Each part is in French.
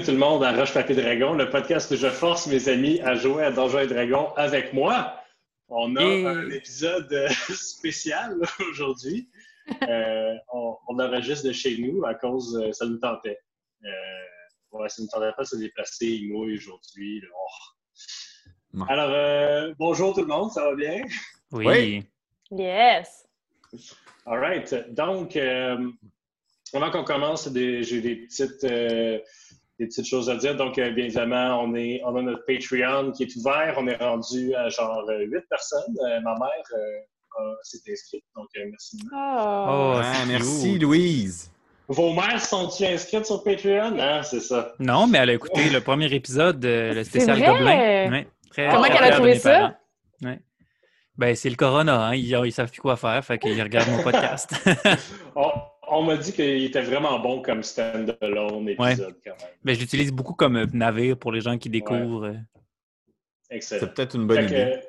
tout le monde à Roche Papier Dragon, le podcast où je force mes amis à jouer à Donjons et Dragons avec moi. On a un épisode euh, spécial aujourd'hui. Euh, on, enregistre de chez nous à cause, euh, ça nous tentait. Euh, ouais, ça nous tentait pas de se déplacer, il mouille aujourd'hui. Oh. Alors, bonjour tout le monde, ça va bien? Oui. Yes. All right. Donc, avant qu'on commence, j'ai des petites, euh, des petites choses à dire. Donc, euh, bien évidemment, on, est, on a notre Patreon qui est ouvert. On est rendu à genre huit personnes. Euh, ma mère s'est inscrite. Donc, merci. Oh, oh merci, Louise. Vos mères sont-ils inscrites sur Patreon? Ah, c'est ça. Non, mais elle a écouté le premier épisode, le spécial Gobelin. Ouais, Comment elle a trouvé ça? Ouais. Ben, c'est le corona, hein? ils, ils savent plus quoi faire, fait qu'ils regardent mon podcast. oh, on m'a dit qu'il était vraiment bon comme stand-alone épisode quand même. Mais j'utilise beaucoup comme euh, navire pour les gens qui découvrent. Euh. Excellent. C'est peut-être une bonne idée.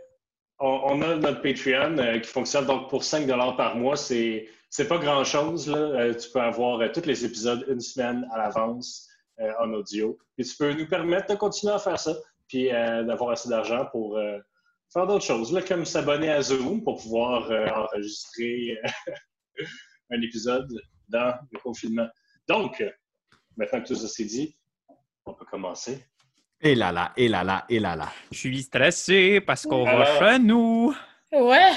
on, a notre Patreon euh, qui fonctionne donc pour 5 par mois. C'est, c'est pas grand-chose. tu peux avoir tous les épisodes une semaine à l'avance en audio. Et tu peux nous permettre de continuer à faire ça, puis d'avoir assez d'argent pour faire d'autres choses, comme s'abonner à Zoom pour pouvoir enregistrer un épisode dans le confinement. Donc, maintenant que tout ça s'est dit, on peut commencer. Et là là, et là là, et là là. Je suis stressé parce qu'on va chez nous. Ouais.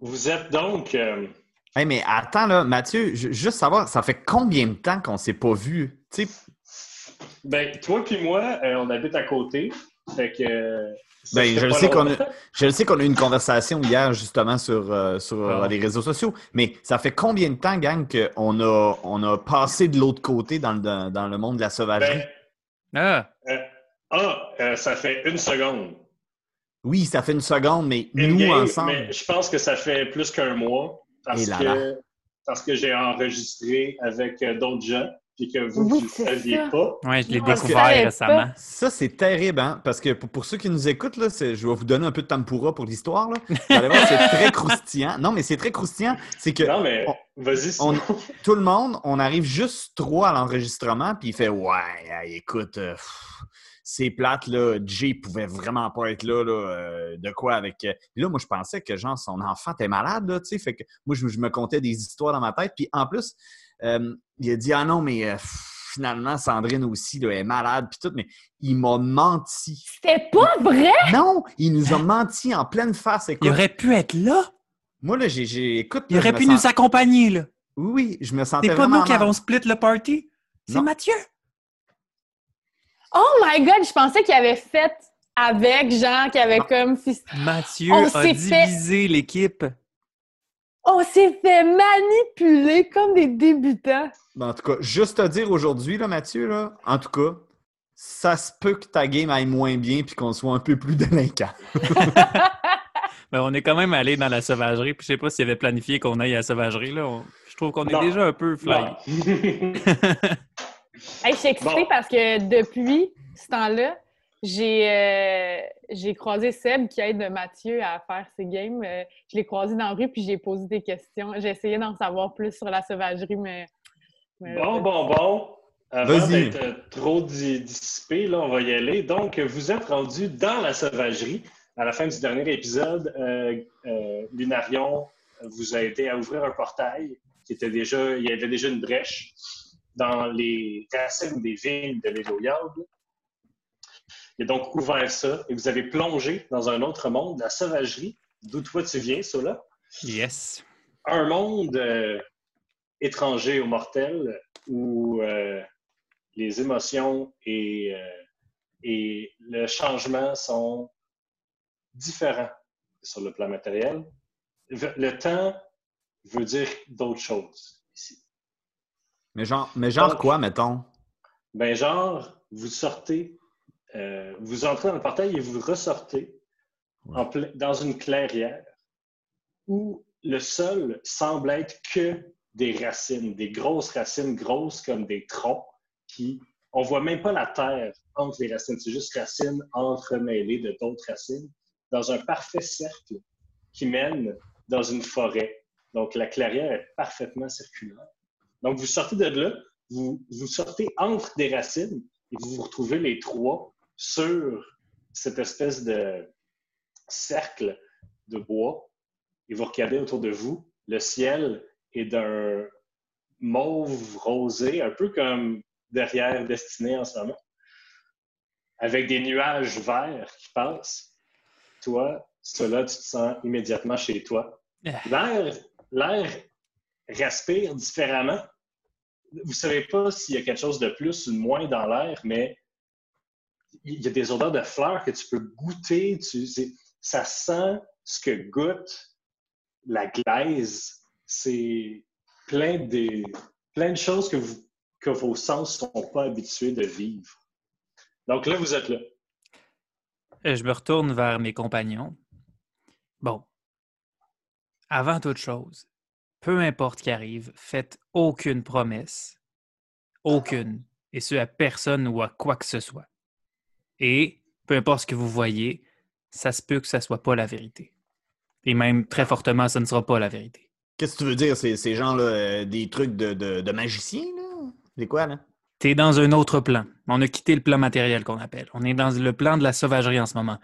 Vous êtes donc. Euh... mais attends, là, Mathieu, juste savoir, ça fait combien de temps qu'on s'est pas vu? Ben, toi puis moi, euh, on habite à côté. Fait que ben, je, le sais qu'on a, je sais qu'on a eu une conversation hier justement sur, euh, sur euh, ah. les réseaux sociaux, mais ça fait combien de temps, gang, qu'on a, on a passé de l'autre côté dans le, dans le monde de la sauvagerie? Ben, ah! Euh, ah, ça fait une seconde. Oui, ça fait une seconde, mais nous ensemble. Mais je pense que ça fait plus qu'un mois parce, que, parce que j'ai enregistré avec d'autres gens puis que vous ne saviez pas. Oui, je l'ai découvert récemment. Ça, c'est terrible, hein? Parce que pour, ceux qui nous écoutent, là, je vais vous donner un peu de tempura pour l'histoire. c'est très croustillant. Non, mais c'est très croustillant. C'est que. Non, mais vas-y. Tout le monde, on arrive juste trop à l'enregistrement, puis il fait Ouais, écoute. Euh, c'est plate, là, Jay pouvait vraiment pas être là, là euh, de quoi avec... Euh, là, moi, je pensais que, genre, son enfant était malade, là, tu sais, fait que moi, je, me contais des histoires dans ma tête, puis en plus, euh, il a dit Ah non, mais euh, finalement, Sandrine aussi là, est malade, puis tout, mais il m'a menti. C'était pas vrai? Non, il nous a menti en pleine face. il aurait pu être là. Moi, là, j'ai. Écoute. il aurait pu nous accompagner, là. Oui, oui, je me sentais. C'est pas nous qui avons split le party. C'est Mathieu. Oh my God, je pensais qu'il avait fait avec Jean, qui avait comme. Mathieu a divisé l'équipe. On s'est fait manipuler comme des débutants. Ben, en tout cas, juste te dire aujourd'hui, là, Mathieu, là, en tout cas, ça se peut que ta game aille moins bien puis qu'on soit un peu plus délinquant. ben, on est quand même allé dans la sauvagerie, puis je sais pas s'il avait planifié qu'on aille à la sauvagerie. Là. Je trouve qu'on est déjà un peu fly. hey, je suis excitée parce que depuis ce temps-là, euh, j'ai croisé Seb qui aide Mathieu à faire ses games. Euh, je l'ai croisé dans la rue puis j'ai posé des questions. J'ai essayé d'en savoir plus sur la sauvagerie, mais. bon, bon, bon. Avant d'être trop dissipé, là, on va y aller. Donc, vous êtes rendu dans la sauvagerie. À la fin du dernier épisode, euh, Lunarion vous a aidé à ouvrir un portail qui était déjà. Il y avait déjà une brèche dans les racines des vignes de l'Éloyade. Il a donc ouvert ça et vous avez plongé dans un autre monde, la sauvagerie, d'où toi tu viens, cela. Yes. Un monde euh, étranger aux mortels où euh, les émotions et, euh, et le changement sont différents sur le plan matériel. Le temps veut dire d'autres choses ici. Mais genre, mais genre quoi, mettons? Ben genre, vous sortez euh, vous entrez dans le portail et vous ressortez dans une clairière où le sol semble être que des racines, des grosses racines, grosses comme des troncs, qui on voit même pas la terre entre les racines, c'est juste racines entremêlées de d'autres racines, dans un parfait cercle qui mène dans une forêt. Donc la clairière est parfaitement circulaire. Donc vous sortez de là, vous, vous sortez entre des racines et vous vous retrouvez les trois sur cette espèce de cercle de bois et vous regardez autour de vous. Le ciel est d'un mauve rosé, un peu comme derrière Destinée en ce moment, avec des nuages verts qui passent. Toi, cela, tu te sens immédiatement chez toi. L'air, l'air respire différemment. Vous ne savez pas s'il y a quelque chose de plus ou de moins dans l'air, mais il y a des odeurs de fleurs que tu peux goûter. Ça sent ce que goûte la glaise. C'est plein de, plein de choses que, vous, que vos sens ne sont pas habitués de vivre. Donc là, vous êtes là. Euh, je me retourne vers mes compagnons. Bon. Avant toute chose, peu importe qui arrive, faites aucune promesse. Aucune. Et ce à personne ou à quoi que ce soit. Et peu importe ce que vous voyez, ça se peut que ça soit pas la vérité. Et même très fortement, ça ne sera pas la vérité. Qu'est-ce que tu veux dire, ces, ces gens-là, euh, des trucs de, de, là? C'est quoi, là? T'es dans un autre plan. On a quitté le plan matériel qu'on appelle. On est dans le plan de la sauvagerie en ce moment.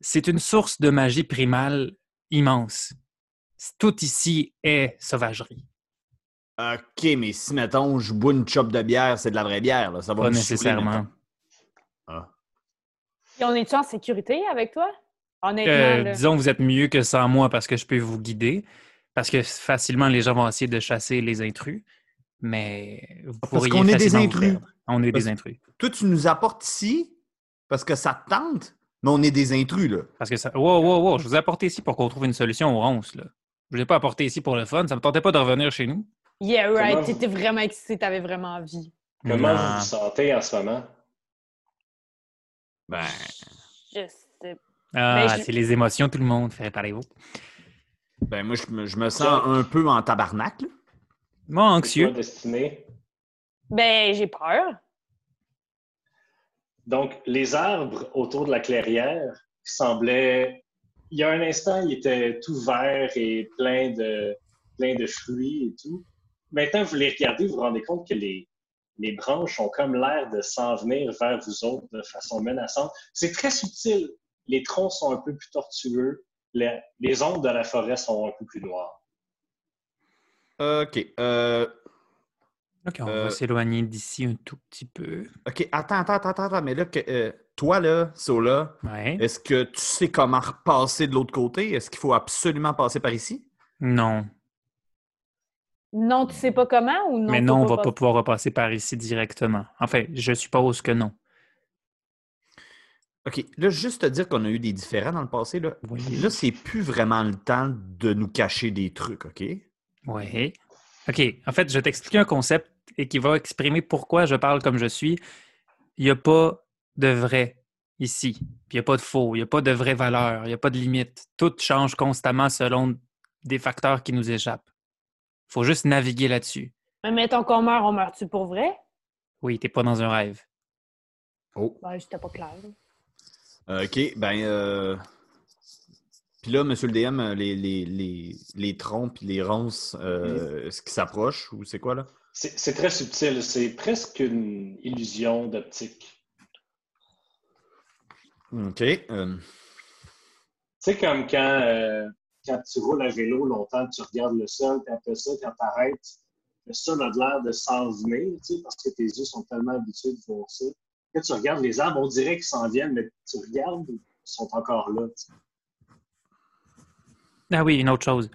C'est une source de magie primale immense. Tout ici est sauvagerie. OK, mais si, mettons, je bois une chope de bière, c'est de la vraie bière, là. Ça va Pas me nécessairement. Et on est-tu en sécurité avec toi? Honnêtement, Euh, disons que vous êtes mieux que sans moi parce que je peux vous guider. Parce que facilement, les gens vont essayer de chasser les intrus. Mais vous Parce pourriez qu'on est des intrus. On est Parce- des intrus. Toi, tu nous apportes ici parce que ça te tente, mais on est des intrus, là. Parce que ça. Wow, wow, wow. Je vous ai apporté ici pour qu'on trouve une solution aux ronces. Là. Je ne l'ai pas apporté ici pour le fun. Ça me tentait pas de revenir chez nous. Yeah, right. Comment vous- vraiment excité, t'avais vraiment envie. Comment Non. vous vous sentez en ce moment? Ben, Je sais. Ah, Ben, je- c'est les émotions, tout le monde. Fait parlez-vous. ben moi, je me, je me sens un peu en tabarnak, là. Moi, anxieux. quoi, Destinée? Ben, j'ai peur. Donc, les arbres autour de la clairière semblaient. Il y a un instant, ils étaient tout verts et plein de, plein de fruits et tout. Maintenant, vous les regardez, vous vous rendez compte que les, les branches ont comme l'air de s'en venir vers vous autres de façon menaçante. C'est très subtil. Les troncs sont un peu plus tortueux. Les, les ombres de la forêt sont un peu plus noires. OK. Euh, OK, on Euh, va s'éloigner d'ici un tout petit peu. OK, attends, attends, attends, attends, mais là, que, euh, toi, là, Sola, Ouais. est-ce que tu sais comment repasser de l'autre côté? Est-ce qu'il faut absolument passer par ici? Non. Non, tu sais pas comment ou non? Mais non, on va pas pas pouvoir repasser par ici directement. Enfin, je suppose que non. OK, là, juste te dire qu'on a eu des différends dans le passé, là. Oui. Là, c'est plus vraiment le temps de nous cacher des trucs, OK? Oui. OK. En fait, je vais t'expliquer un concept et qui va exprimer pourquoi je parle comme je suis. Il n'y a pas de vrai ici. Puis il n'y a pas de faux. Il n'y a pas de vraie valeur. Il n'y a pas de limite. Tout change constamment selon des facteurs qui nous échappent. Il faut juste naviguer là-dessus. Mais mettons qu'on meurt, on meurt-tu pour vrai? Oui, t'es pas dans un rêve. Oh. Ben, j'étais pas clair. Euh, OK, ben... Euh... Puis là, monsieur le DM, euh, les, les, les, les troncs puis les ronces, euh, est-ce qu'ils s'approchent ou c'est quoi, là? C'est c'est très subtil. C'est presque une illusion d'optique. OK. euh, Tu sais, comme quand, euh, quand tu roules à vélo longtemps, tu regardes le sol, puis après ça, quand tu arrêtes, le sol a l'air de s'en venir, tu sais, parce que tes yeux sont tellement habitués de voir ça. Quand tu regardes les arbres, on dirait qu'ils s'en viennent, mais tu regardes, ils sont encore là. Ah oui, une autre chose.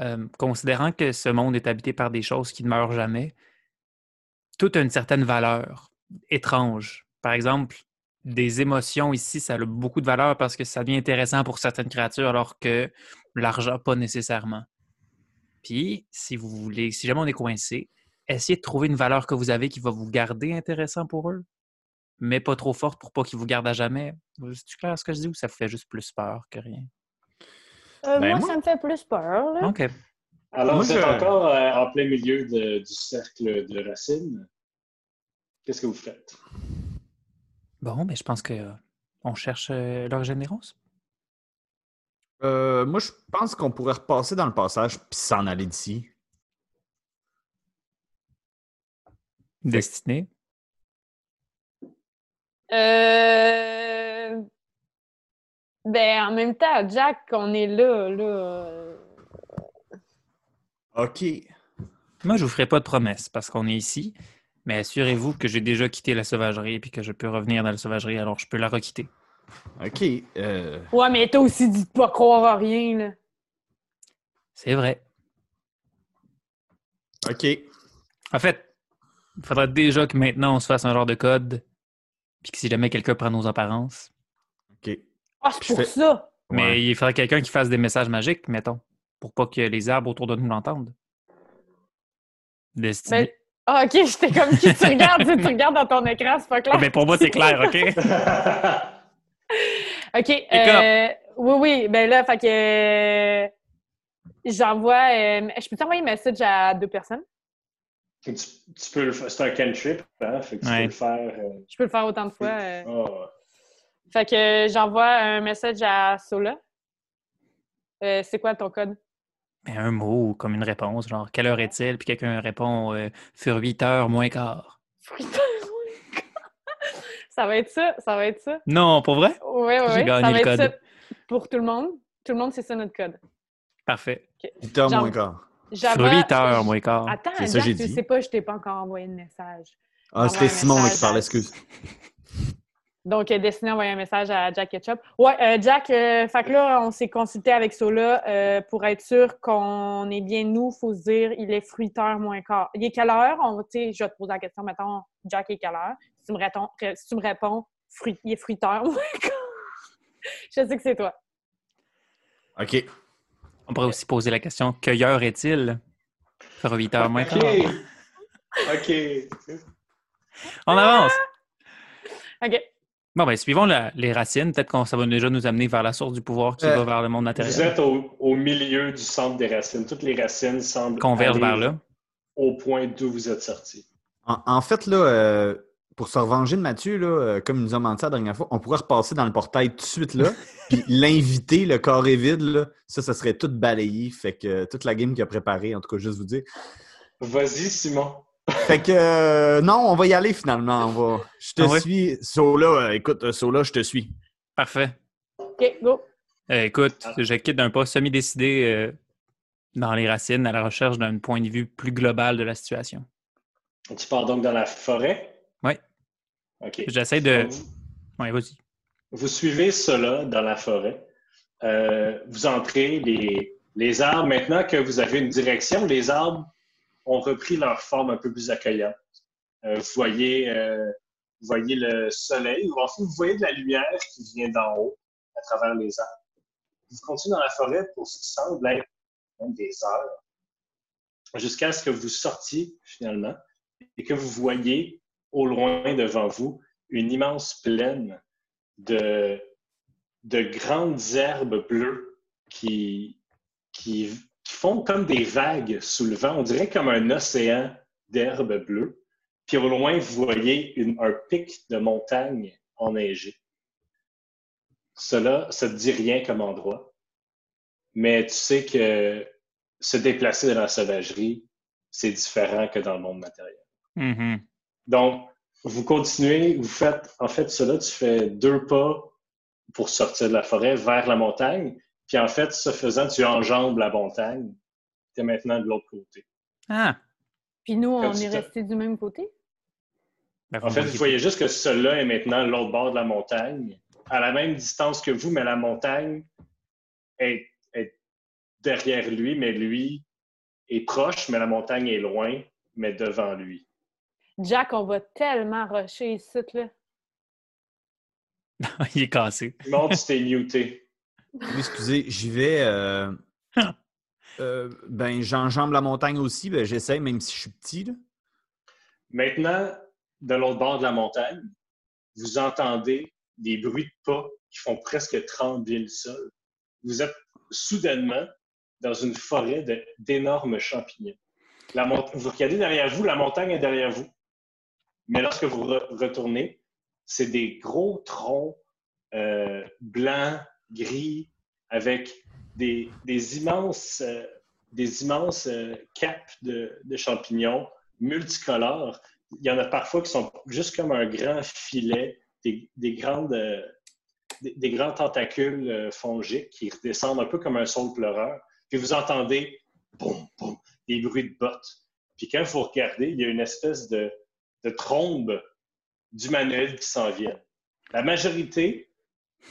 Euh, considérant que ce monde est habité par des choses qui ne meurent jamais, tout a une certaine valeur étrange. Par exemple, des émotions ici, ça a beaucoup de valeur parce que ça devient intéressant pour certaines créatures, alors que l'argent, pas nécessairement. Puis, si vous voulez, si jamais on est coincé, essayez de trouver une valeur que vous avez qui va vous garder intéressant pour eux, mais pas trop forte pour pas qu'ils vous gardent à jamais. C'est clair ce que je dis ou ça vous fait juste plus peur que rien? Euh, Ben, moi, moi- ça me fait plus peur, là. OK. Alors, Moi, vous êtes je- encore euh, en plein milieu de- du cercle de racines. Qu'est-ce que vous faites? Bon, mais je pense que euh, on cherche euh, l'origine des ronces. euh, moi, je pense qu'on pourrait repasser dans le passage puis s'en aller d'ici. Destinée. Euh... Ben, en même temps, Jack, on est là, là. OK. Moi, je vous ferai pas de promesses parce qu'on est ici, mais assurez-vous que j'ai déjà quitté la sauvagerie et que je peux revenir dans la sauvagerie, alors je peux la requitter. OK. euh, Ouais, mais toi aussi, dis pas croire à rien, là. C'est vrai. OK. En fait, il faudrait déjà que maintenant on se fasse un genre de code, puis que si jamais quelqu'un prend nos apparences. OK. Ah, c'est Je pour fais- ça! Mais Ouais. il faudrait quelqu'un qui fasse des messages magiques, mettons, pour pas que les arbres autour de nous l'entendent. Destiné. Ben... Ah, ok, j'étais comme qui tu regardes, tu, tu regardes dans ton écran, c'est pas clair. Ah, ben, pour moi, c'est clair, OK? OK. euh, oui, oui. Ben là, fait que euh, j'envoie. euh, je peux t'envoyer un message à deux personnes? tu, tu peux le faire. C'est un cantrip, hein? Fait que tu Ouais. peux le faire. euh, Je peux le faire autant de fois. Fait que j'envoie un message à Sola. Euh, c'est quoi ton code? Ben, un mot comme une réponse, genre quelle heure est-il? Puis quelqu'un répond euh, sur 8 heures moins quart. ça va être ça, ça va être ça. Non, pour vrai? Oui, oui, J'ai oui. gagné Ça va le être code. ça pour tout le monde. Tout le monde, c'est ça notre code. Parfait. 8 heures moins quart. Sur J'envoie- 8 heures moins quart. Attends, C'est ça, Jack, tu dit. sais pas, je t'ai pas encore envoyé de message. Ah, c'était Simon qui parlait, excuse. Donc, euh, Destiné a envoyé un message à Jack Ketchup. Ouais, euh, Jack, euh, fait que là, on s'est consulté avec Sola euh, pour être sûr qu'on est bien nous. faut se dire, il est fruiteur moins quart. Il est quelle heure? On, je vais te poser la question, mettons, Jack est quelle heure? Si tu me réponds, si tu me réponds fruit, il est fruiteur moins quart. je sais que c'est toi. OK. On pourrait aussi poser la question cueilleur est-il? Sur 8 heures moins OK. quart? OK. On avance! OK. Bon, ben, suivons la- les racines. Peut-être que ça va déjà nous amener vers la source du pouvoir qui Euh, va vers le monde Vous matériel. êtes au, au milieu du centre des racines. Toutes les racines semblent Converge aller vers là. au point d'où vous êtes sorti. En, en fait, là, euh, pour se revenger de Mathieu, là, euh, comme il nous a menti la dernière fois, on pourrait repasser dans le portail tout de suite là, puis l'inviter, le carré vide, là, ça, ça serait tout balayé. Fait que euh, toute la game qu'il a préparée, en tout cas, juste vous dire. Vas-y, Simon. Fait que euh, non, on va y aller finalement. On va... Je te Ah ouais? suis. Sola, euh, écoute, euh, Sola, je te suis. Parfait. OK, go. Euh, écoute, Ah. je quitte d'un pas semi-décidé euh, dans les racines à la recherche d'un point de vue plus global de la situation. Tu pars donc dans la forêt? Ouais. OK. J'essaie de. Oui, vas-y. Vous suivez cela dans la forêt. Euh, vous entrez, les, les arbres, maintenant que vous avez une direction, les arbres ont repris leur forme un peu plus accueillante. Euh, vous, voyez, euh, vous voyez le soleil, ou en fait, vous voyez de la lumière qui vient d'en haut à travers les arbres. Vous continuez dans la forêt pour ce qui semble être même des heures, jusqu'à ce que vous sortiez finalement et que vous voyez au loin devant vous une immense plaine de, de grandes herbes bleues qui font comme des vagues sous le vent. On dirait comme un océan d'herbes bleues. Puis au loin, vous voyez une- un pic de montagne enneigée. Cela, ça ne te dit rien comme endroit, mais tu sais que se déplacer dans la sauvagerie, c'est différent que dans le monde matériel. Mhm. Donc, vous continuez, vous faites, en fait, cela, tu fais deux pas pour sortir de la forêt vers la montagne. Puis en fait, ce faisant, tu enjambes la montagne. Tu es maintenant de l'autre côté. Ah! Puis nous, on est restés du même côté? Ben, En fait, vous voyez juste que cela est maintenant l'autre bord de la montagne, à la même distance que vous, mais la montagne est, est derrière lui, mais lui est proche, mais la montagne est loin, mais devant lui. Jack, on va tellement rusher ici, là. Il est cassé. Montre, tu t'es muté. Oui, excusez, j'y vais. euh, euh, ben, j'enjambe la montagne aussi. Ben, j'essaie, même si je suis petit. Là. Maintenant, de l'autre bord de la montagne, vous entendez des bruits de pas qui font presque trembler le sol. Vous êtes soudainement dans une forêt d'énormes champignons. La vous regardez derrière vous, la montagne est derrière vous. Mais lorsque vous re- retournez, c'est des gros troncs euh, blancs, gris, avec des, des immenses, euh, des immenses euh, capes de, champignons multicolores il y en a parfois qui sont juste comme un grand filet, des, grandes, euh, des, grands tentacules fongiques qui redescendent un peu comme un de pleureur. Puis vous entendez des bruits de bottes. Puis quand vous regardez, il y a une espèce de, de trombe d'humanoïdes qui s'en viennent. La majorité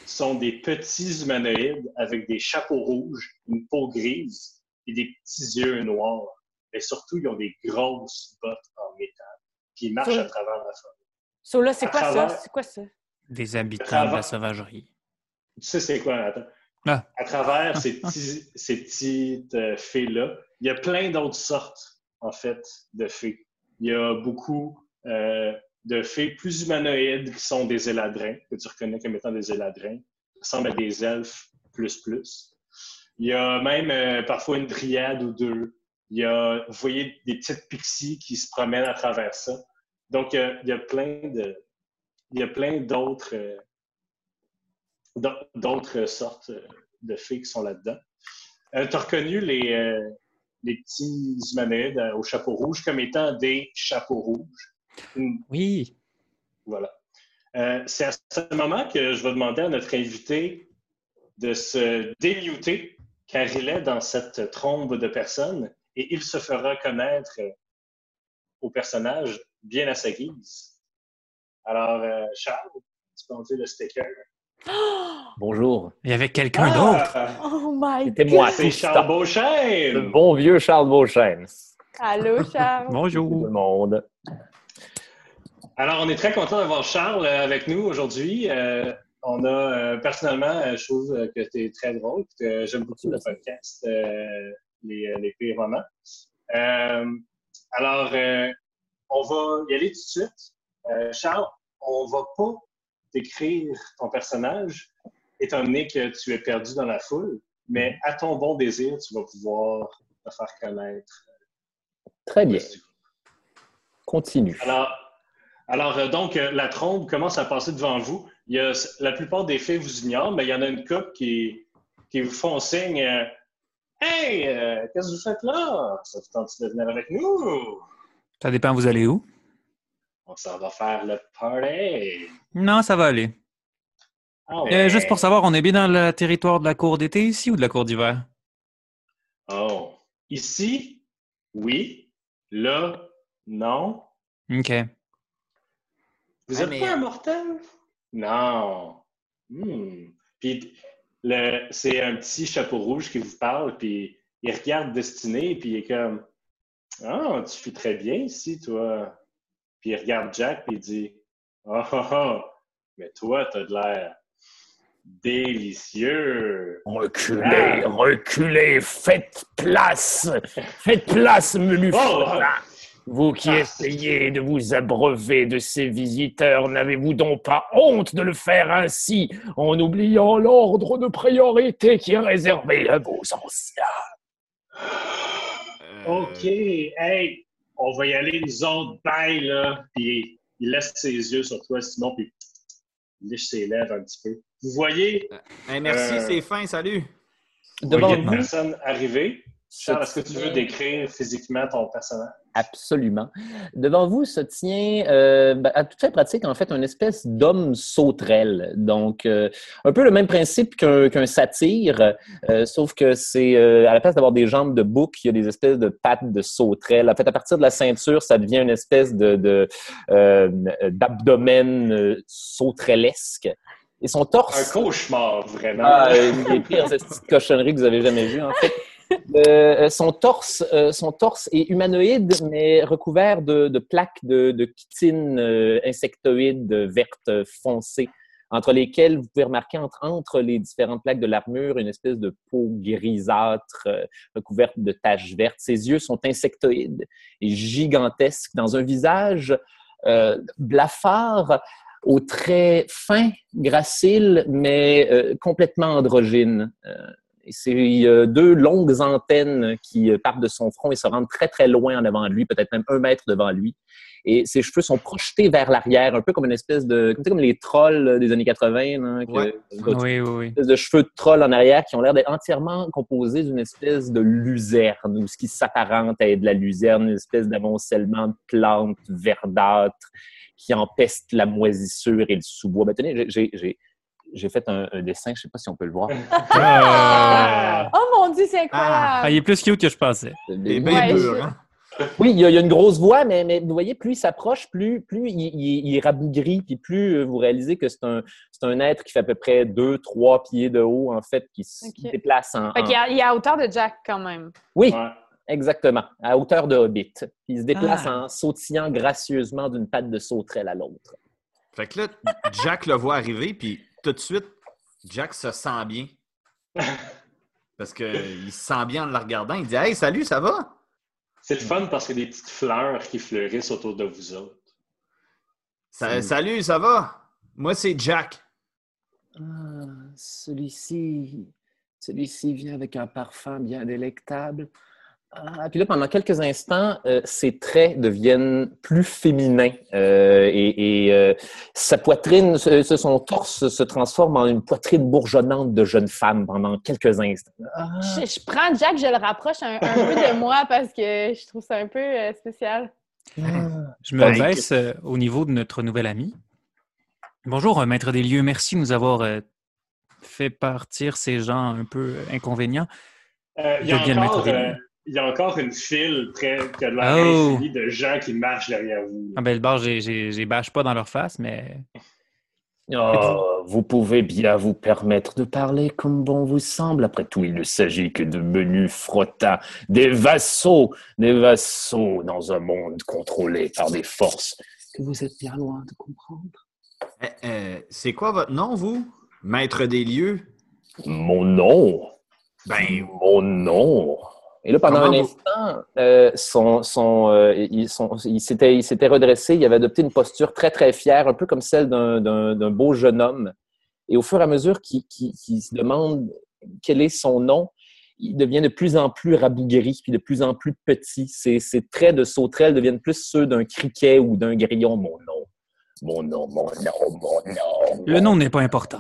sont des petits humanoïdes avec des chapeaux rouges, une peau grise et des petits yeux noirs. Et surtout, ils ont des grosses bottes en métal qui marchent à travers la forêt. So là, c'est quoi ça? C'est quoi ça? Des habitants de la sauvagerie. Tu sais, c'est quoi, attends? Ah. À travers ces, petites euh, fées-là, il y a plein d'autres sortes, en fait, de fées. Il y a beaucoup euh, de fées plus humanoïdes qui sont des éladrins, que tu reconnais comme étant des éladrins, qui ressemblent à des elfes plus plus. Il y a même euh, parfois une dryade ou deux. Il y a, vous voyez, des petites pixies qui se promènent à travers ça. Donc, il y a plein de, il y a plein d'autres, euh, sortes de fées qui sont là-dedans. Euh, tu as reconnu les, les petits humanoïdes au chapeau rouge comme étant des chapeaux rouges. Oui. Voilà. Euh, c'est à ce moment que je vais demander à notre invité de se démuter, car il est dans cette trombe de personnes et il se fera connaître au personnage bien à sa guise. Alors, euh, Charles, tu peux enlever le sticker? Bonjour. Il y avait quelqu'un ah! d'autre. Oh my C'était moi. C'est Charles Beauchesne. Le bon vieux Charles Beauchesne. Allô, Charles. Bonjour. Tout le monde. Alors, on est très content d'avoir Charles euh, avec nous aujourd'hui. Euh, on a, euh, personnellement, je trouve que tu es très drôle. J'aime beaucoup le podcast, les, les pires moments. alors, on va y aller tout de suite. Charles, on va pas décrire ton personnage, étant donné que tu es perdu dans la foule, mais à ton bon désir, tu vas pouvoir te faire connaître. Très bien. Continue. Alors, alors, euh, donc, euh, la trombe commence à passer devant vous. Il y a, la plupart des filles vous ignorent, mais il y en a une couple qui, qui vous font signe euh, Hey, qu'est-ce que vous faites là? Ça vous tente de venir avec nous? Ça dépend, vous allez où? On s'en va faire le party. Non, ça va aller. Ah juste pour savoir, on est bien dans le territoire de la cour d'été ici ou de la cour d'hiver? Oh. Ici, oui. Là, non. OK. Vous n'êtes pas un mortel? Non. Hmm. Puis c'est un petit chapeau rouge qui vous parle, puis il regarde Destiné, puis il est comme Ah, tu fais très bien ici, toi. Puis il regarde Jack, puis il dit Oh, oh, oh, mais toi, t'as de l'air délicieux. Reculez, ah. reculez, faites place, faites place, menu. Oh, vous qui essayez de vous abreuver de ces visiteurs, n'avez-vous donc pas honte de le faire ainsi, en oubliant l'ordre de priorité qui est réservé à vos anciens? Euh. OK, hey, on va y aller, nous autres, bye, là. Puis il laisse ses yeux sur toi, Simon, puis il lèche ses lèvres un petit peu. Vous voyez? Euh, merci, euh, c'est fin, salut. Devant une personne arrivée. Charles, est-ce que tu veux décrire physiquement ton personnage? Absolument. Devant vous se tient, euh, ben, à toute fait pratique, en fait, une espèce d'homme sauterelle. Donc, euh, un peu le même principe qu'un satire, euh, sauf que c'est, à la place d'avoir des jambes de bouc, il y a des espèces de pattes de sauterelle. En fait, à partir de la ceinture, ça devient une espèce de, d'abdomen sauterellesque. Et son torse. Un cauchemar, vraiment. Ah, une des pires cochonneries que vous avez jamais vues, en fait. Euh, son, torse, euh, son torse est humanoïde, mais recouvert de, plaques de, de chitine euh, insectoïde verte foncée, entre lesquelles vous pouvez remarquer entre, entre les différentes plaques de l'armure une espèce de peau grisâtre recouverte de taches vertes. Ses yeux sont insectoïdes et gigantesques, dans un visage blafard aux traits fins, graciles, mais complètement androgynes C'est deux longues antennes qui euh, partent de son front et se rendent très, très loin en avant de lui, peut-être même un mètre devant lui. Et ses cheveux sont projetés vers l'arrière, un peu comme une espèce de... Comme, tu sais, comme les trolls des années 80. là, que- Ouais. Oui, oui, oui. espèce de cheveux de troll en arrière qui ont l'air d'être entièrement composés d'une espèce de luzerne ou ce qui s'apparente à être de la luzerne, une espèce d'amoncellement de plantes verdâtres qui empestent la moisissure et le sous-bois. Ben, tenez, j'ai- j'ai- fait un, un dessin, je ne sais pas si on peut le voir. Ah. Oh mon Dieu, c'est Ah, incroyable! il est plus cute que je pensais. C'est bien Ouais, dur, je- hein? Oui, il y, a, il y a une grosse voix, mais, mais vous voyez, plus il s'approche, plus, plus il, il- il est rabougri, puis plus euh, vous réalisez que c'est un, c'est un être qui fait à peu près deux, trois pieds de haut, en fait, qui se déplace en, Fait en- est il est à hauteur de Jack quand même. Oui, Ouais. exactement, à hauteur de Hobbit. Puis il se déplace Ah. en sautillant gracieusement d'une patte de sauterelle à l'autre. Fait que là, Jack le voit arriver, puis tout de suite, Jack se sent bien. Parce qu'il se sent bien en le regardant. Il dit Hey, salut, ça va? C'est le fun parce qu'il y a des petites fleurs qui fleurissent autour de vous autres. Ça- salut, ça va? Moi, c'est Jack. Ah, celui-ci, celui-ci vient avec un parfum bien délectable. Ah, puis là, pendant quelques instants, euh, ses traits deviennent plus féminins euh, et, et, euh, sa poitrine, ce- ce- son torse se transforme en une poitrine bourgeonnante de jeune femme pendant quelques instants. Ah, Je, je prends Jack, je le rapproche un, un peu de moi parce que je trouve ça un peu euh, spécial. ah. Je me baisse euh, au niveau de notre nouvel ami. Bonjour, euh, maître des lieux. Merci de nous avoir euh, fait partir ces gens un peu euh, inconvénients. Euh, il, y a Deviens le maître encore, des euh, lieux. Il y a encore une file près que de l'air Oh. de gens qui marchent derrière vous. Ah ben, le bar, j'ai- j'ai j'ai bâche pas dans leur face, mais Oh, vous pouvez bien vous permettre de parler comme bon vous semble. Après tout, il ne s'agit que de menus frottins, des vassaux, des vassaux dans un monde contrôlé par des forces que vous êtes bien loin de comprendre. Eh, euh, c'est quoi votre nom, vous? Maître des lieux? Mon nom, Ben, mon nom. Et là, pendant Comment un vous- instant, euh, son, son, euh, il, son- il s'était, il s'était redressé, il avait adopté une posture très, très fière, un peu comme celle d'un, d'un- d'un beau jeune homme. Et au fur et à mesure qu'il, qu'il- qu'il se demande quel est son nom, il devient de plus en plus rabougri, puis de plus en plus petit. Ses, ses traits de sauterelle deviennent plus ceux d'un criquet ou d'un grillon. Mon nom, mon nom, mon nom, mon nom. le nom n'est pas important.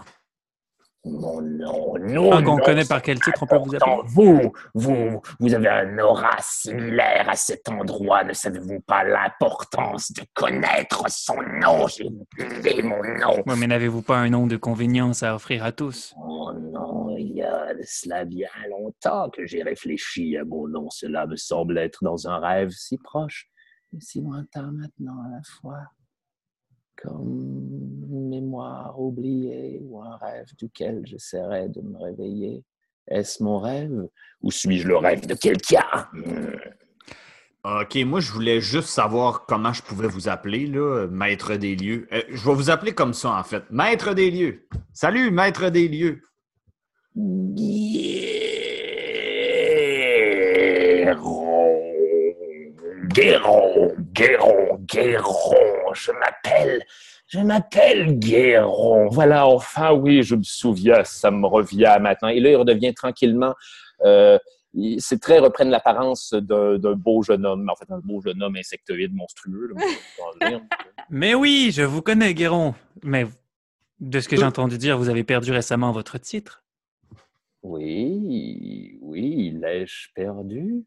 Mon nom, non. Tant qu'on connaît par quel titre on peut vous appeler. Vous, vous, vous avez un aura similaire à cet endroit. Ne savez-vous pas l'importance de connaître son nom? J'ai oublié mon nom. Ouais, mais n'avez-vous pas un nom de convenience à offrir à tous? Oh non, il y a de cela bien longtemps que j'ai réfléchi à mon nom. Cela me semble être dans un rêve si proche, mais si lointain maintenant à la fois. Comme mémoire oubliée ou un rêve duquel j'essaierai de me réveiller. Est-ce mon rêve ou suis-je le rêve de quelqu'un? Hmm. OK, moi, je voulais juste savoir comment je pouvais vous appeler, là, maître des lieux. Euh, je vais vous appeler comme ça, en fait. Maître des lieux. Salut, maître des lieux. Guéron, Guéron, Guéron, Guéron, je m'appelle, je m'appelle Guéron. Voilà, enfin, oui, je me souviens, ça me revient maintenant. Et là, il redevient tranquillement, euh, il- ses traits reprennent l'apparence d'un d'un beau jeune homme, en fait, un beau jeune homme insectoïde monstrueux. là. Mais oui, je vous connais, Guéron. Mais de ce que j'ai entendu dire, vous avez perdu récemment votre titre. Oui, oui, l'ai-je perdu?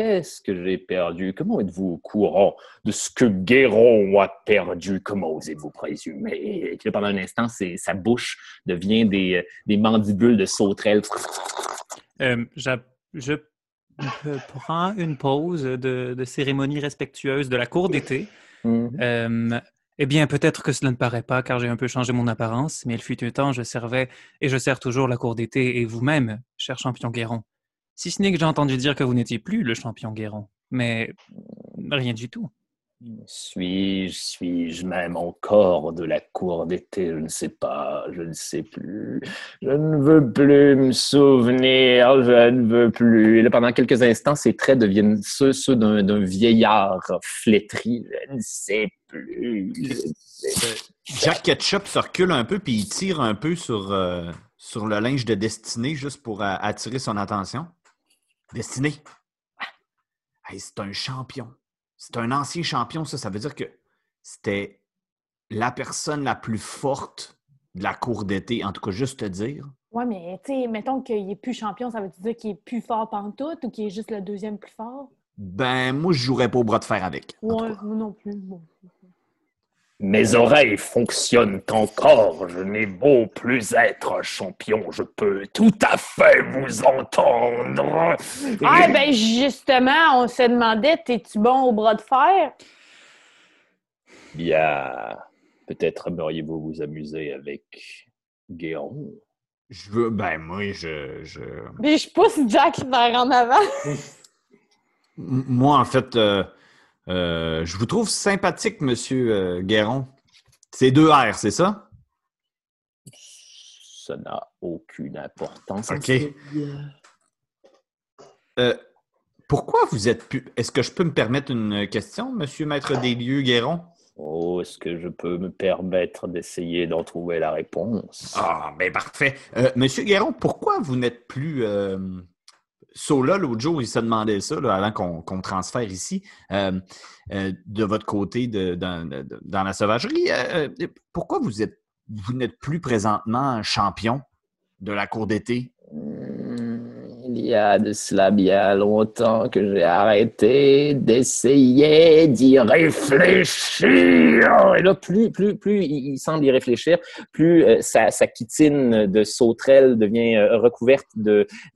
Qu'est-ce que j'ai perdu? Comment êtes-vous au courant de ce que Guéron a perdu? Comment osez-vous présumer? Et puis là, pendant un instant, sa bouche devient des, des mandibules de sauterelles. Euh, je euh, prends une pause de, de cérémonie respectueuse de la cour d'été. Mhm. Euh, eh bien, peut-être que cela ne paraît pas, car j'ai un peu changé mon apparence, mais il fut un temps, je servais et je sers toujours la cour d'été, et vous-même, cher champion Guéron. Si ce n'est que j'ai entendu dire que vous n'étiez plus le champion Guéron, mais rien du tout. Suis-je, suis-je même encore de la cour d'été? Je ne sais pas, je ne sais plus. Je ne veux plus me souvenir, je ne veux plus. Et là, pendant quelques instants, ses traits deviennent ceux, ceux d'un, d'un vieillard flétri. Je ne sais plus. je ne sais plus. Jack Ketchup se recule un peu, puis il tire un peu sur, euh, sur le linge de Destinée juste pour euh, attirer son attention. Destinée. Hey, c'est un champion. C'est un ancien champion, ça. Ça veut dire que c'était la personne la plus forte de la cour d'été, en tout cas, juste te dire. Ouais, mais tu sais, mettons qu'il est plus champion, ça veut dire qu'il est plus fort pantoute ou qu'il est juste le deuxième plus fort? Ben, moi, je jouerais pas au bras de fer avec. Ouais, moi non plus. Bon. Mes oreilles fonctionnent encore. Je n'ai beau plus être champion, je peux tout à fait vous entendre. Ah, ben justement, on se demandait, t'es-tu bon au bras de fer? Bien, peut-être aimeriez-vous vous amuser avec Guéron? Je veux. Ben, moi, je. je... Puis je pousse Jack vers en avant. Moi, en fait, euh, euh, je vous trouve sympathique, monsieur euh, Guéron. C'est deux R, c'est ça? Ça n'a aucune importance. OK. Euh, pourquoi vous êtes plus. Est-ce que je peux me permettre une question, monsieur Maître des lieux Guéron? Oh, est-ce que je peux me permettre d'essayer d'en trouver la réponse? Ah, ben parfait. Euh, monsieur Guéron, pourquoi vous n'êtes plus. Euh, Sola, l'autre jour, il se demandait ça, là, avant qu'on transfère ici, euh, euh, de votre côté dans, la sauvagerie. euh, pourquoi vous vous n'êtes plus présentement champion de la cour d'été? Il y a de cela bien longtemps que j'ai arrêté d'essayer d'y réfléchir. Et là, plus, plus, plus il semble y réfléchir, plus euh, sa, sa quittine de sauterelle devient euh, recouverte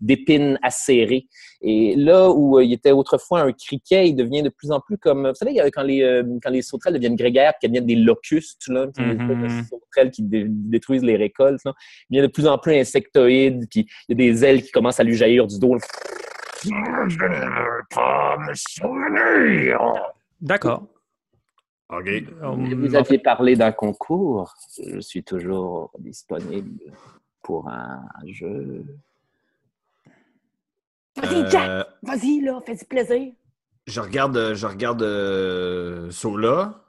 d'épines acérées. Et là où euh, il était autrefois un criquet, il devient de plus en plus comme, vous savez, euh, quand les, euh, quand les sauterelles deviennent grégaires, qu'elles deviennent des locustes, là, des Mhm. espèces de sauterelles qui dé- détruisent les récoltes, là, il devient de plus en plus insectoïde, puis il y a des ailes qui commencent à lui jaillir du dos. Je ne veux pas me souvenir. D'accord. OK. Vous aviez parlé d'un concours. Je suis toujours disponible pour un jeu. Vas-y, Jack! Euh, Vas-y, là, fais du plaisir. je regarde, je regarde euh, Sola.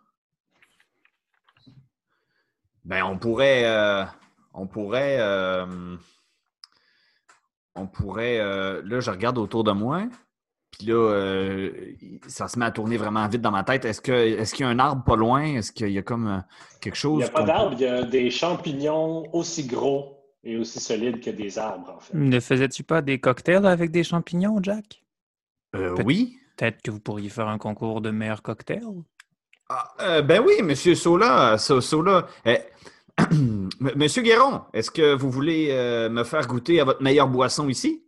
Ben, on pourrait. euh, on pourrait. euh, on pourrait. euh, là, je regarde autour de moi. Puis là, euh, ça se met à tourner vraiment vite dans ma tête. Est-ce que est-ce qu'il y a un arbre pas loin? Est-ce qu'il y a comme euh, quelque Il chose? n'y a pas d'arbres, il y a des champignons aussi gros et aussi solides que des arbres, en fait. Ne faisais-tu pas des cocktails avec des champignons, Jack? Euh, oui. Peut-être que vous pourriez faire un concours de meilleurs cocktails? Ah, euh, ben oui, Monsieur Sola. So- Sola. Eh, M- Monsieur Guéron, est-ce que vous voulez euh, me faire goûter à votre meilleure boisson ici?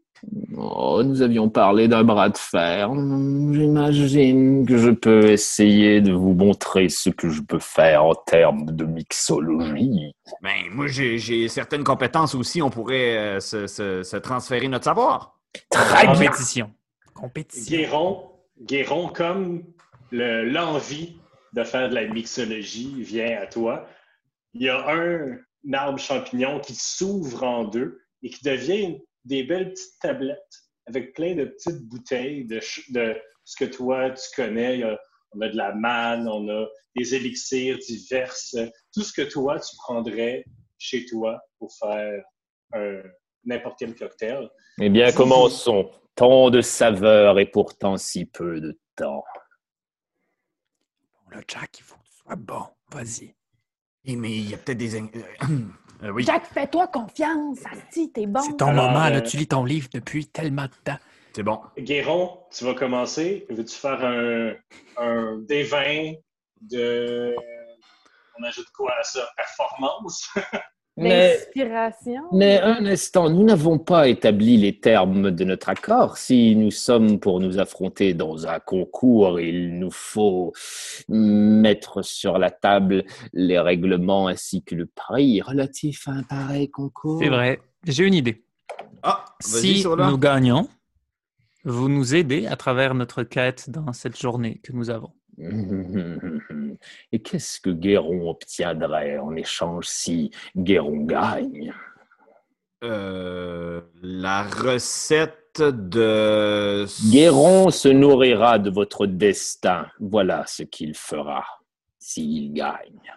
Oh, nous avions parlé d'un bras de fer. J'imagine que je peux essayer de vous montrer ce que je peux faire en termes de mixologie. Ben, moi, j'ai certaines compétences aussi. On pourrait euh, se, se- se transférer notre savoir. Très bien. Compétition. Compétition. Guéron, Guéron, comme le- l'envie de faire de la mixologie vient à toi, il y a un arbre champignon qui s'ouvre en deux et qui devient des belles petites tablettes avec plein de petites bouteilles de, ce que toi tu connais. Il y a- on a de la manne, on a des élixirs diverses, tout ce que toi tu prendrais chez toi pour faire un- n'importe quel cocktail. Eh bien, commençons. Tant de saveurs et pourtant si peu de temps. Bon, là, Jack, il faut que tu sois bon. Vas-y. Eh, mais il y a peut-être des... euh, oui. Jack, fais-toi confiance. Asti, t'es bon. C'est ton Alors, moment, là. euh, Tu lis ton livre depuis tellement de temps. C'est bon. Guéron, tu vas commencer. Veux-tu faire un, un D20 de. On ajoute quoi à ça? Performance? Mais, L'inspiration. mais un instant, nous n'avons pas établi les termes de notre accord. Si nous sommes pour nous affronter dans un concours, il nous faut mettre sur la table les règlements ainsi que le prix relatif à un pareil concours. C'est vrai. J'ai une idée. Ah, Si nous gagnons, vous nous aidez à travers notre quête dans cette journée que nous avons. Et qu'est-ce que Guéron obtiendrait en échange si Guéron gagne? Euh, la recette de... Guéron se nourrira de votre destin. Voilà ce qu'il fera s'il gagne.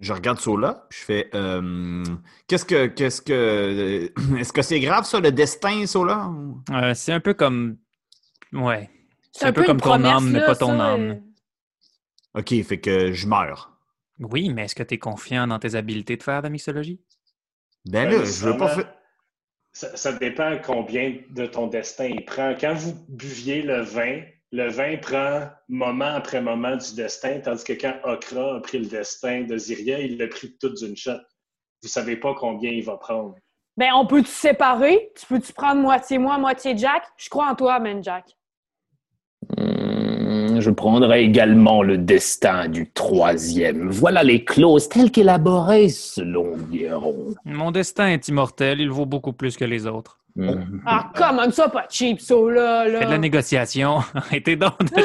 Je regarde Sola, puis je fais euh, Qu'est-ce que. Qu'est-ce que. Est-ce que c'est grave, ça, le destin, Sola? Euh, c'est un peu comme. Ouais. C'est C'est un, peu, comme ton âme, mais pas ton ça, âme. euh. OK, fait que je meurs. Oui, mais est-ce que tu es confiant dans tes habiletés de faire de la mixologie? Ben Ben, là, je veux pas faire. Ça, ça dépend combien de ton destin il prend. Quand vous buviez le vin, le vin prend moment après moment du destin, tandis que quand Okra a pris le destin de Ziria, il l'a pris tout d'une shot. Vous savez pas combien il va prendre. Ben, on peut-tu séparer? Tu peux-tu prendre moitié moi, moitié Jack? Je crois en toi, man, Jack. Hmm, Je prendrai également le destin du troisième. Voilà les clauses telles qu'élaborées selon Guéron. Mon destin est immortel, il vaut beaucoup plus que les autres. Hmm. Ah, comment ça, pas cheap, ça, là, là. Fais de la négociation. Arrêtez donc de...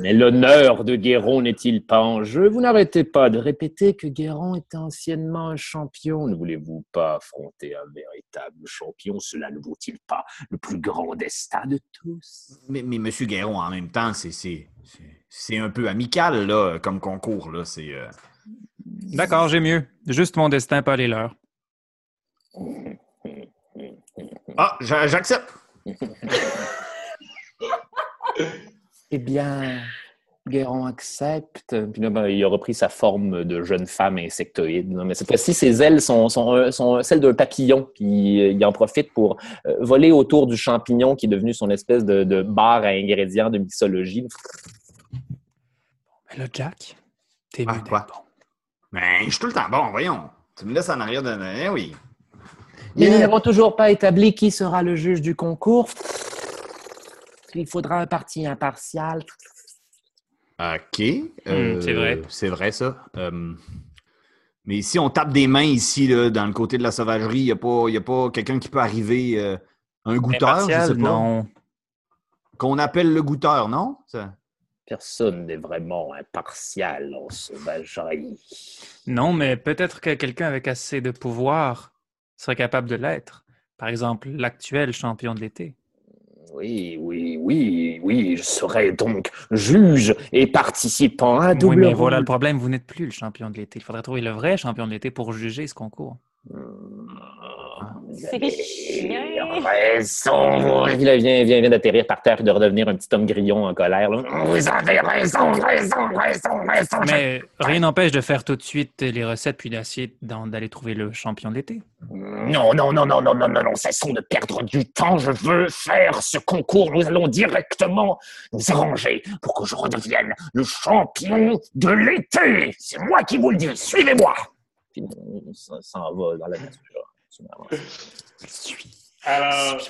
Mais l'honneur de Guéron n'est-il pas en jeu? Vous n'arrêtez pas de répéter que Guéron était anciennement un champion. Ne voulez-vous pas affronter un véritable champion? Cela ne vaut-il pas le plus grand destin de tous? Mais, mais Monsieur Guéron, en même temps, c'est- c'est c'est- c'est un peu amical, là, comme concours. Là. C'est. euh, D'accord, j'ai mieux. Juste mon destin, pas les leurs. Ah, j'a- j'accepte. Eh bien, Guéron accepte. Puis là, ben, il a repris sa forme de jeune femme insectoïde. Mais cette fois-ci, ses ailes sont, sont, sont celles d'un papillon. Puis euh, il en profite pour euh, voler autour du champignon qui est devenu son espèce de, de bar à ingrédients de mixologie. Mais là, Jack, t'es Ah, quoi? bon. Ben, je suis tout le temps bon, voyons. Tu me laisses en arrière de. Eh oui. Mais nous n'avons toujours pas établi qui sera le juge du concours. Il faudra un parti impartial. OK. euh, c'est vrai. C'est vrai, ça. Euh, mais si on tape des mains ici, là, dans le côté de la sauvagerie, il n'y a pas, y a pas quelqu'un qui peut arriver, euh, un goûteur, je Impartial, sais pas. non. Qu'on appelle le goûteur, non? Ça- Personne n'est vraiment impartial en sauvagerie. Non, mais peut-être que quelqu'un avec assez de pouvoir serait capable de l'être. Par exemple, l'actuel champion de l'été. Oui, oui, oui, oui, je serai donc juge et participant à un Oui, double mais voilà le problème, vous n'êtes plus le champion de l'été. Il faudrait trouver le vrai champion de l'été pour juger ce concours. Vous C'est là, il vient, vient, vient d'atterrir par terre et de redevenir un petit homme grillon en colère. là. Vous avez raison, raison, raison, raison. Mais rien n'empêche de faire tout de suite les recettes puis d'essayer d'en- d'aller trouver le champion de l'été. Non, non, non, non, non, non, non, non, cessons de perdre du temps. Je veux faire ce concours. Nous allons directement nous arranger pour que je redevienne le champion de l'été. C'est moi qui vous le dis. Suivez-moi. Puis on s'en- s'en va dans la nature. Alors,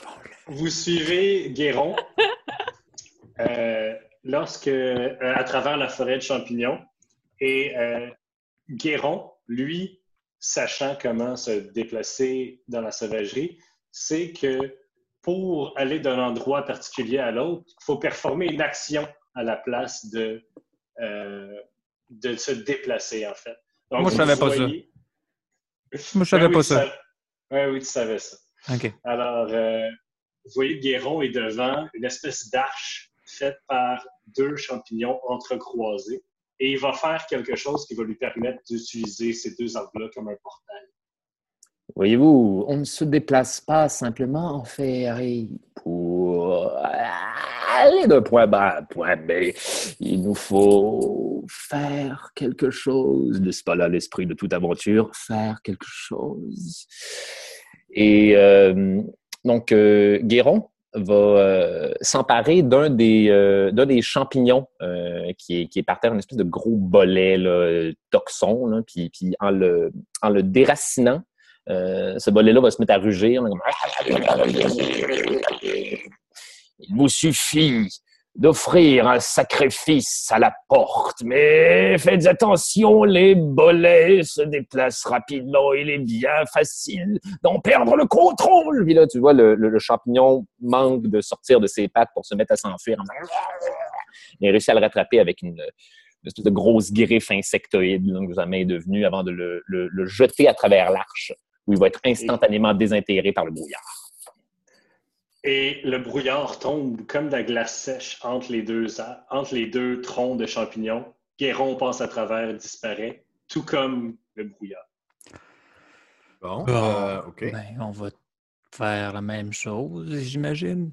vous suivez Guéron euh, lorsque, euh, à travers la forêt de champignons. Et euh, Guéron, lui, sachant comment se déplacer dans la sauvagerie, sait que pour aller d'un endroit particulier à l'autre, il faut performer une action à la place de, euh, de se déplacer, en fait. Donc, Moi, je vous savais pas ça. Moi, je savais Ben pas oui, ça. Ouais, oui, tu savais ça. OK. Alors, euh, vous voyez, Guéron est devant une espèce d'arche faite par deux champignons entrecroisés. Et il va faire quelque chose qui va lui permettre d'utiliser ces deux arbres-là comme un portail. Voyez-vous, on ne se déplace pas simplement en féerie pour aller d'un point A à point B. Il nous faut faire quelque chose. N'est-ce pas là l'esprit de toute aventure? Faire quelque chose. Et euh, donc, euh, Guéron va euh, s'emparer d'un des, euh, des champignons euh, qui, est, qui est par terre, une espèce de gros bolet toxon, puis, puis en, le, en le déracinant, euh, ce bolet-là va se mettre à rugir. Il vous suffit d'offrir un sacrifice à la porte, mais faites attention, les bolets se déplacent rapidement. Il est bien facile d'en perdre le contrôle. Puis là, tu vois, le, champignon manque de sortir de ses pattes pour se mettre à s'enfuir. Il a réussi à le rattraper avec une, grosse griffe insectoïde que sa main est devenue avant de le jeter à travers l'arche, où il va être instantanément désintégré par le brouillard. Et le brouillard tombe comme de la glace sèche entre les deux, entre les deux troncs de champignons. Guéron passe à travers, disparaît. tout comme le brouillard. Bon, euh, OK. Ben, on va faire la même chose, j'imagine.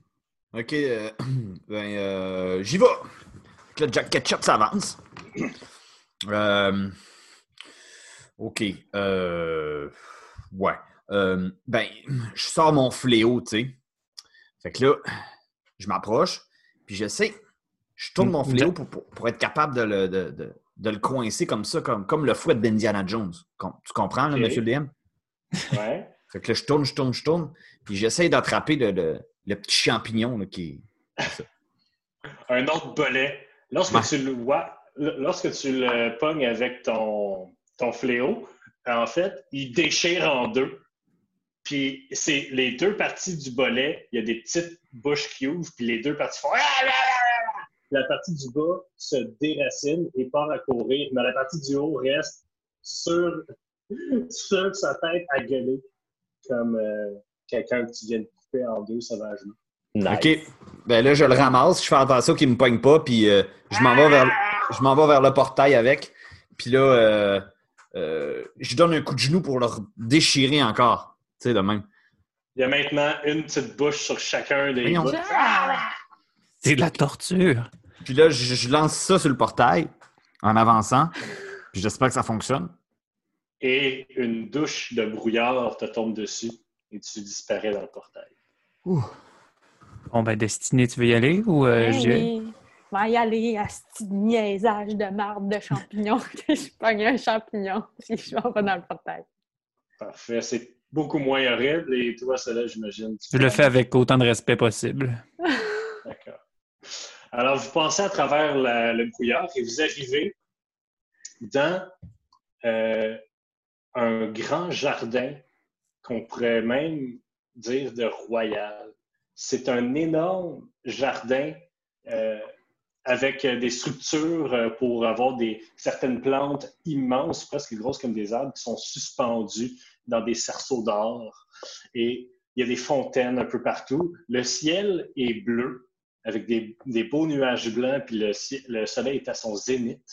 OK, euh, ben, euh, j'y vais. Le Jack Ketchup s'avance. Euh, OK. Euh, ouais. Euh, ben, je sors mon fléau, tu sais. Fait que là, je m'approche, puis j'essaie. Je tourne mon fléau pour, pour- pour être capable de le, de, de- de le coincer comme ça, comme, comme le fouet d'Indiana Jones. Tu comprends, là, OK. monsieur le DM? Ouais. Fait que là, je tourne, je tourne, je tourne, puis j'essaie d'attraper le, le- le petit champignon là, qui est. Un autre bolet. Lorsque Ouais. tu le vois, lorsque tu le pognes avec ton, ton fléau, en fait, il déchire en deux. Puis c'est les deux parties du bolet, il y a des petites bouches qui ouvrent, puis les deux parties font. La partie du bas se déracine et part à courir, mais la partie du haut reste sur, sur sa tête à gueuler, comme euh, quelqu'un que tu viens de couper en deux sauvagement. Nice. OK. Ben là, je le ramasse, je fais attention qu'il ne me pogne pas, puis euh, je m'en vais vers je m'en vais vers le portail avec. Puis là, euh, euh, je donne un coup de genou pour le déchirer encore. Tu sais, de même. Il y a maintenant une petite bouche sur chacun des Voyons. bouts. C'est de la torture. Puis là, je, je lance ça sur le portail en avançant. Puis j'espère que ça fonctionne. et une douche de brouillard te tombe dessus et tu disparais dans le portail. Bon, ben, Destinée, tu veux y aller ou euh, oui. Va y aller à ce petit niaisage de marde de champignons que je pogne un champignon si je m'en vais dans le portail. Parfait. C'est beaucoup moins horrible et toi, cela, j'imagine. tu Je le fais- fais avec autant de respect possible. D'accord. Alors, vous passez à travers la- le brouillard et vous arrivez dans euh, un grand jardin qu'on pourrait même dire de royal. C'est un énorme jardin euh, avec euh, des structures euh, pour avoir des, certaines plantes immenses, presque grosses comme des arbres, qui sont suspendues dans des cerceaux d'or. Et il y a des fontaines un peu partout. Le ciel est bleu avec des, des beaux nuages blancs, puis le, le soleil est à son zénith.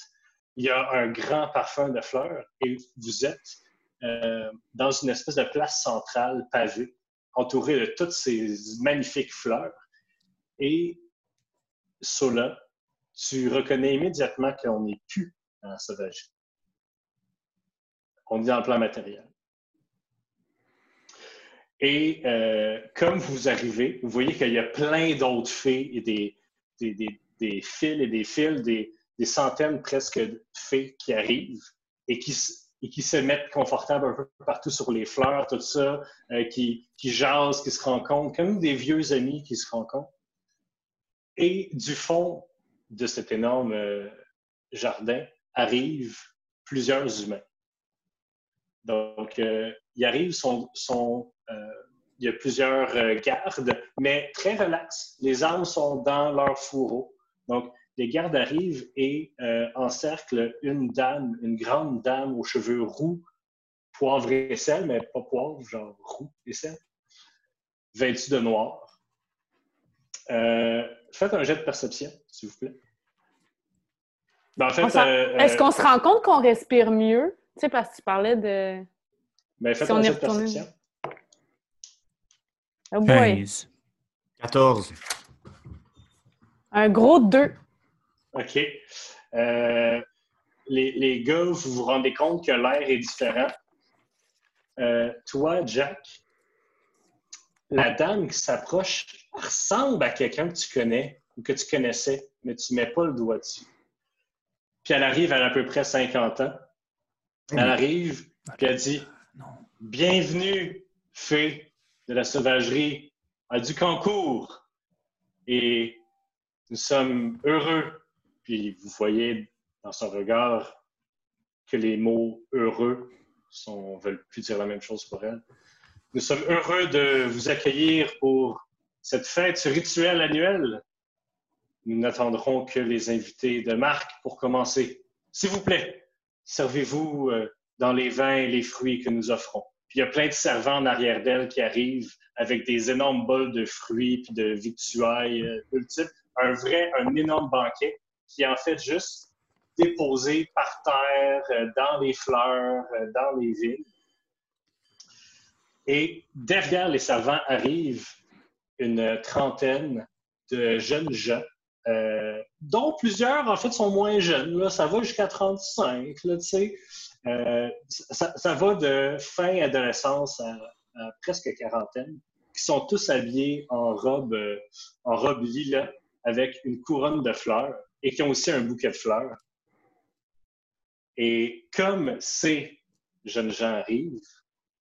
Il y a un grand parfum de fleurs et vous êtes euh, dans une espèce de place centrale pavée, entourée de toutes ces magnifiques fleurs. Et Sola, tu reconnais immédiatement qu'on n'est plus dans la sauvagerie. On est dans le plan matériel. Et euh, comme vous arrivez, vous voyez qu'il y a plein d'autres fées et des, des, des- fils et des fils, des, centaines presque de fées qui arrivent et qui, et qui se mettent confortables un peu partout sur les fleurs, tout ça, euh, qui, qui jasent, qui se rencontrent, comme des vieux amis qui se rencontrent. Et du fond de cet énorme euh, jardin arrivent plusieurs humains. Donc, euh, euh, il y a plusieurs gardes, mais très relax. Les armes sont dans leur fourreau. Donc, les gardes arrivent et encerclent une dame, une grande dame aux cheveux roux, poivre et sel, mais pas poivre, genre roux et sel, vêtue de noir. Euh, faites un jet de perception, s'il vous plaît. Ben, en fait, euh, Est-ce euh, qu'on se rend compte qu'on respire mieux? Tu sais, parce que tu parlais de. ben, faites si un jet de perception. Oh boy! 15. 14. Un gros 2. OK. Euh, les, les gars, vous vous rendez compte que l'air est différent. Euh, toi, Jack, la dame qui s'approche ressemble à quelqu'un que tu connais ou que tu connaissais, mais tu ne mets pas le doigt dessus. Puis elle arrive, elle a à peu près 50 ans. Elle arrive, puis elle dit Non. Bienvenue, fée de la sauvagerie, à Ducancourt. Et nous sommes heureux. Puis vous voyez dans son regard que les mots heureux ne veulent plus dire la même chose pour elle. Nous sommes heureux de vous accueillir pour cette fête, ce rituel annuel. Nous n'attendrons que les invités de marque pour commencer. S'il vous plaît, servez-vous euh, dans les vins et les fruits que nous offrons. Il y a plein de servants en arrière d'elle qui arrivent avec des énormes bols de fruits puis de victuailles euh, multiples. Un vrai, un énorme banquet qui est en fait juste déposés par terre, euh, dans les fleurs, dans les villes. Et derrière les servants arrivent une trentaine de jeunes gens, euh, dont plusieurs, en fait, sont moins jeunes. Là. Ça va jusqu'à 35, là, tu sais. Euh, ça, ça va de fin adolescence à, à presque quarantaine, qui sont tous habillés en robe, euh, en robe lilas avec une couronne de fleurs et qui ont aussi un bouquet de fleurs. Et comme ces jeunes gens arrivent,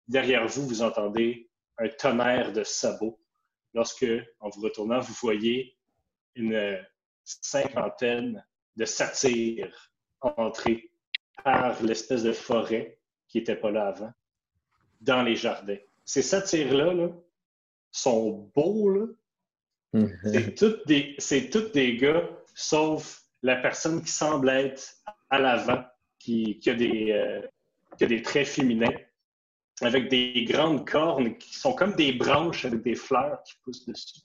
derrière vous, vous entendez un tonnerre de sabots. Lorsque, en vous retournant, vous voyez une cinquantaine de satyres entrer par l'espèce de forêt qui n'était pas là avant, dans les jardins. Ces satyres-là là, sont beaux, là. C'est tous des, c'est tous des gars, sauf la personne qui semble être à l'avant, qui, euh, qui a des traits féminins, avec des grandes cornes qui sont comme des branches avec des fleurs qui poussent dessus.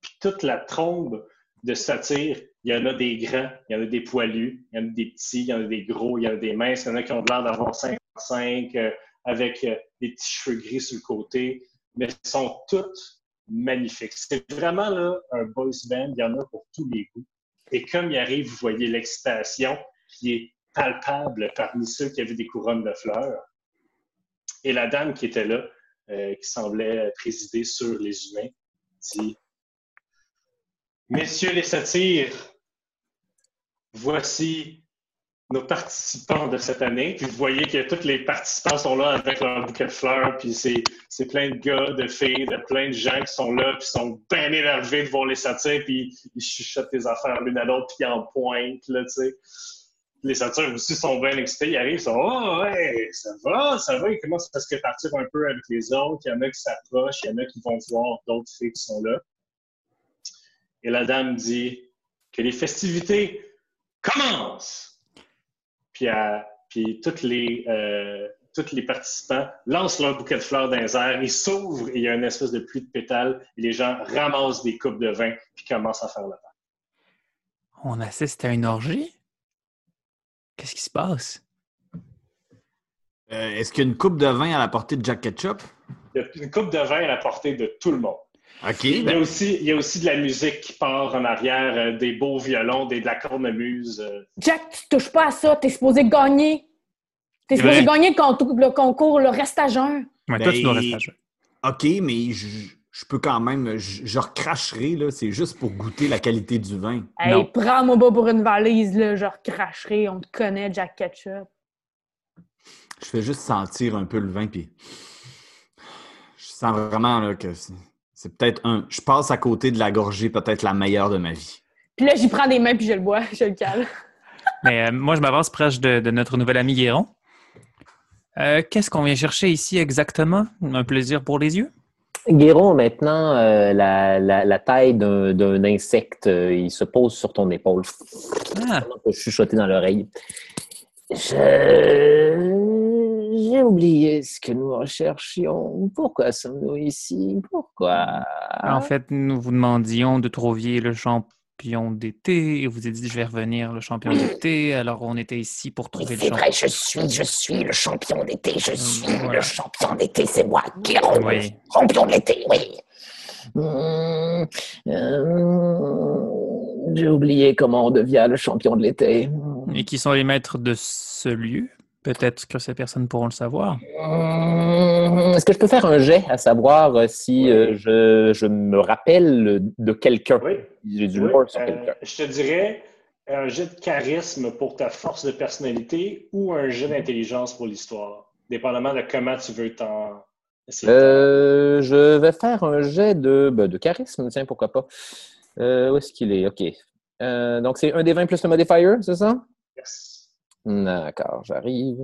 Puis toute la trombe de satyre, il y en a des grands, il y en a des poilus, il y en a des petits, il y en a des gros, il y en a des minces, il y en a qui ont l'air d'avoir 55, euh, avec euh, des petits cheveux gris sur le côté, mais sont toutes magnifiques. C'est vraiment là, un boys band, il y en a pour tous les goûts. Et comme il arrive, vous voyez l'excitation qui est palpable parmi ceux qui avaient des couronnes de fleurs. Et la dame qui était là, euh, qui semblait présider sur les humains, dit Messieurs les satyres, voici nos participants de cette année. Puis vous voyez que tous les participants sont là avec leur bouquet de fleurs. Puis c'est, plein de gars, de filles, de plein de gens qui sont là, puis sont bien énervés de les satyres, puis ils chuchotent des affaires l'une à l'autre, puis ils en pointent, là, tu sais. Les satyres aussi sont bien excités. Ils arrivent, ils sont Oh, ouais, ça va, ça va. Ils commencent à se répartir un peu avec les autres. Il y en a qui s'approchent, il y en a qui vont voir d'autres filles qui sont là. Et la dame dit que les festivités commencent. Puis, puis toutes les, euh, tous les participants lancent leur bouquet de fleurs dans les airs, ils s'ouvrent il y a une espèce de pluie de pétales et les gens ramassent des coupes de vin puis commencent à faire la fête. On assiste à une orgie? Qu'est-ce qui se passe? Euh, Est-ce qu'il y a une coupe de vin à la portée de Jack Ketchup? Il y a une coupe de vin à la portée de tout le monde. OK. Il y a ben, aussi, il y a aussi de la musique qui part en arrière, euh, des beaux violons, des, de la cornemuse. euh. Jack, tu touches pas à ça. T'es supposé gagner. T'es C'est supposé vrai. gagner le concours, le concours, le reste à jeun. Ouais, toi, tu dois Ben, rester à jouer. OK, mais je, je peux quand même. Je, je recracherai, là. C'est juste pour goûter la qualité du vin. Hey, Non. prends-moi pas pour une valise, là. Je recracherai. On te connaît, Jack Ketchup. Je fais juste sentir un peu le vin, puis je sens vraiment là, que c'est c'est peut-être un. Je passe à côté de la gorgée, peut-être la meilleure de ma vie. Puis là, j'y prends des mains puis je le bois. Je le cale. Mais euh, moi, je m'avance proche de, de notre nouvel ami Guéron. Euh, Qu'est-ce qu'on vient chercher ici exactement? Un plaisir pour les yeux? Guéron, maintenant, euh, la, la- la taille d'un insecte, euh, il se pose sur ton épaule. Ah, je chuchotais dans l'oreille? Je- J'ai oublié ce que nous recherchions. Pourquoi sommes-nous ici? Pourquoi? en fait, nous vous demandions de trouver le champion d'été et vous avez dit je vais revenir le champion d'été. Alors, on était ici pour trouver le c'est champion. vrai, je suis, je suis le champion d'été, je suis voilà. le champion d'été, c'est moi, Guéron, Oui. le champion de l'été, oui. Hum, euh, J'ai oublié comment on devient le champion de l'été. Et qui sont les maîtres de ce lieu? Peut-être que ces personnes pourront le savoir. Hum, Est-ce que je peux faire un jet à savoir euh, si euh, je, je me rappelle de quelqu'un? Oui. J'ai du Oui, lore sur euh, quelqu'un. je te dirais un jet de charisme pour ta force de personnalité ou un jet d'intelligence pour l'histoire, dépendamment de comment tu veux t'en Euh, je vais faire un jet de, ben, de charisme, tiens, pourquoi pas. Euh, où est-ce qu'il est? OK. Euh, donc, c'est un des 20 plus le modifier, c'est ça? Yes. D'accord, j'arrive.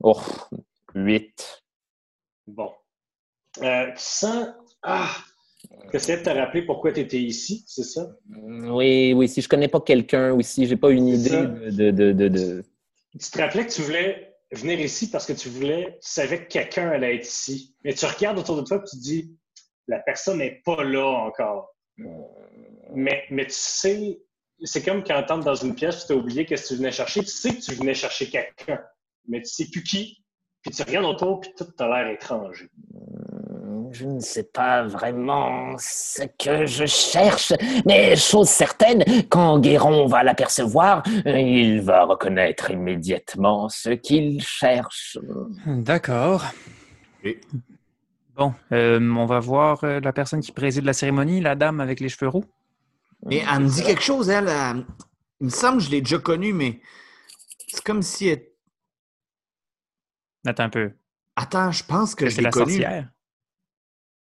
Oh, 8. Bon. Euh, tu sens ah, que c'est de te rappeler pourquoi tu étais ici, c'est ça? Oui, oui, si je connais pas quelqu'un ou si j'ai pas une idée de, de, de, de- Tu te rappelais que tu voulais venir ici parce que tu voulais, tu savais que quelqu'un allait être ici. Mais tu regardes autour de toi et tu te dis, la personne n'est pas là encore. Mais, mais tu sais, c'est comme quand tu entres dans une pièce, tu as oublié qu'est-ce que tu venais chercher. Tu sais que tu venais chercher quelqu'un, mais tu sais plus qui. Puis tu regardes autour, puis tout a l'air étranger. Je ne sais pas vraiment ce que je cherche, mais chose certaine, quand Guéron va l'apercevoir, il va reconnaître immédiatement ce qu'il cherche. D'accord. Et- Bon, euh, on va voir euh, la personne qui préside la cérémonie, la dame avec les cheveux roux. Mais elle me dit quelque chose, elle. il me semble que je l'ai déjà connue, mais c'est comme si elle... Attends un peu. Attends, je pense que je C'est l'ai la connue. sorcière?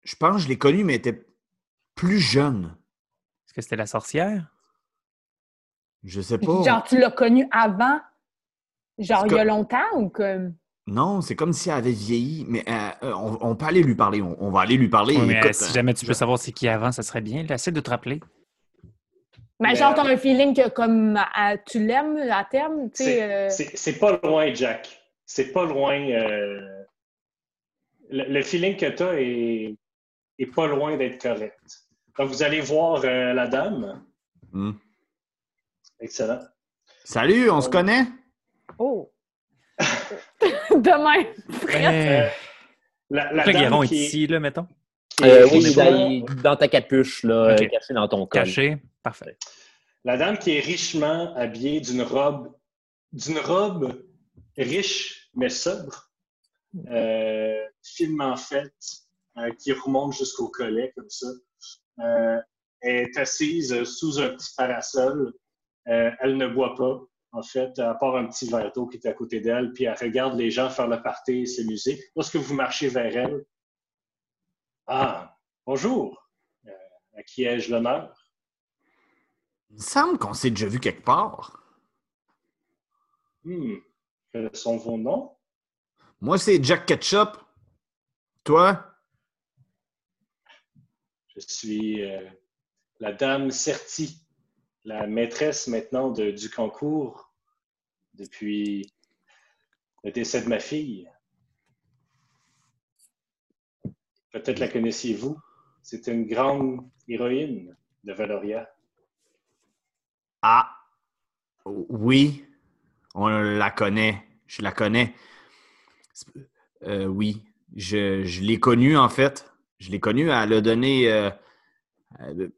Je pense que je l'ai connue, mais elle était plus jeune. Est-ce que c'était la sorcière? Je sais pas. Genre, tu l'as connu avant? Genre, il y a longtemps ou comme? Non, c'est comme si elle avait vieilli, mais euh, euh, on, on peut aller lui parler. On, on va aller lui parler. Oui, mais Écoute, euh, si jamais tu peux je- savoir c'est qui avant, ça serait bien. Essaie de te rappeler. Mais Mais, genre, t'as euh, un feeling que comme à- tu l'aimes à terme, tu sais. euh, C'est c'est pas loin, Jack. C'est pas loin. euh, Le, le feeling que tu as est, est pas loin d'être correct. Donc, vous allez voir euh, la dame. Hmm. Excellent. Salut, on se connaît? Oh! Demain! Euh, la, la Le dame qui ici, là, mettons. qui est Euh, oui, richement- dans, dans ta capuche, là, Ok. euh, caché dans ton col. Caché. Parfait. La dame qui est richement habillée d'une robe, d'une robe riche mais sobre, euh, finement faite, euh, qui remonte jusqu'au collet comme ça, euh, est assise sous un petit parasol. Elle ne boit pas, en fait, à part un petit verre d'eau qui est à côté d'elle, puis elle regarde les gens faire le party et s'amuser. Lorsque vous marchez vers elle, ah, bonjour, à qui ai-je l'honneur? Il me semble qu'on s'est déjà vu quelque part. Hmm. Quels sont vos noms? Moi, c'est Jack Ketchup. Toi? Je suis euh, la dame Certi, la maîtresse maintenant de- du concours depuis le décès de ma fille. Peut-être la connaissiez-vous. C'est une grande héroïne de Valoria. Ah, oui, on la connaît. Je la connais. Euh, oui, je, je l'ai connue en fait. Je l'ai connue. Elle a donné euh, euh,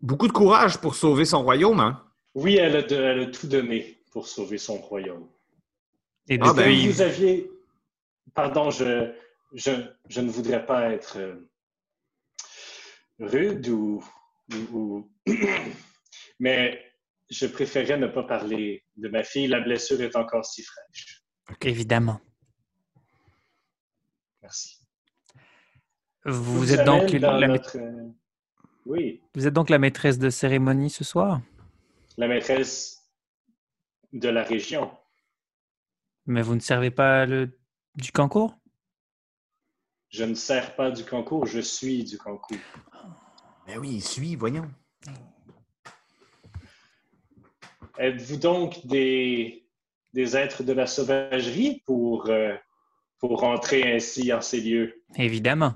beaucoup de courage pour sauver son royaume. Hein? Oui, elle a, de- elle a tout donné pour sauver son royaume. Et Ah, ben, Vous aviez. Pardon, je, je, je ne voudrais pas être rude ou. ou- ou- Mais je préférais ne pas parler de ma fille. La blessure est encore si fraîche. évidemment. Merci. Vous, êtes donc amène dans la, ma- notre, euh, Oui, vous êtes donc la maîtresse de cérémonie ce soir, la maîtresse de la région. mais vous ne servez pas le, du concours? Je ne sers pas du concours, je suis du concours. Ben oui, il suit, voyons. Êtes-vous donc des, des êtres de la sauvagerie pour, euh, pour entrer ainsi en ces lieux? Évidemment.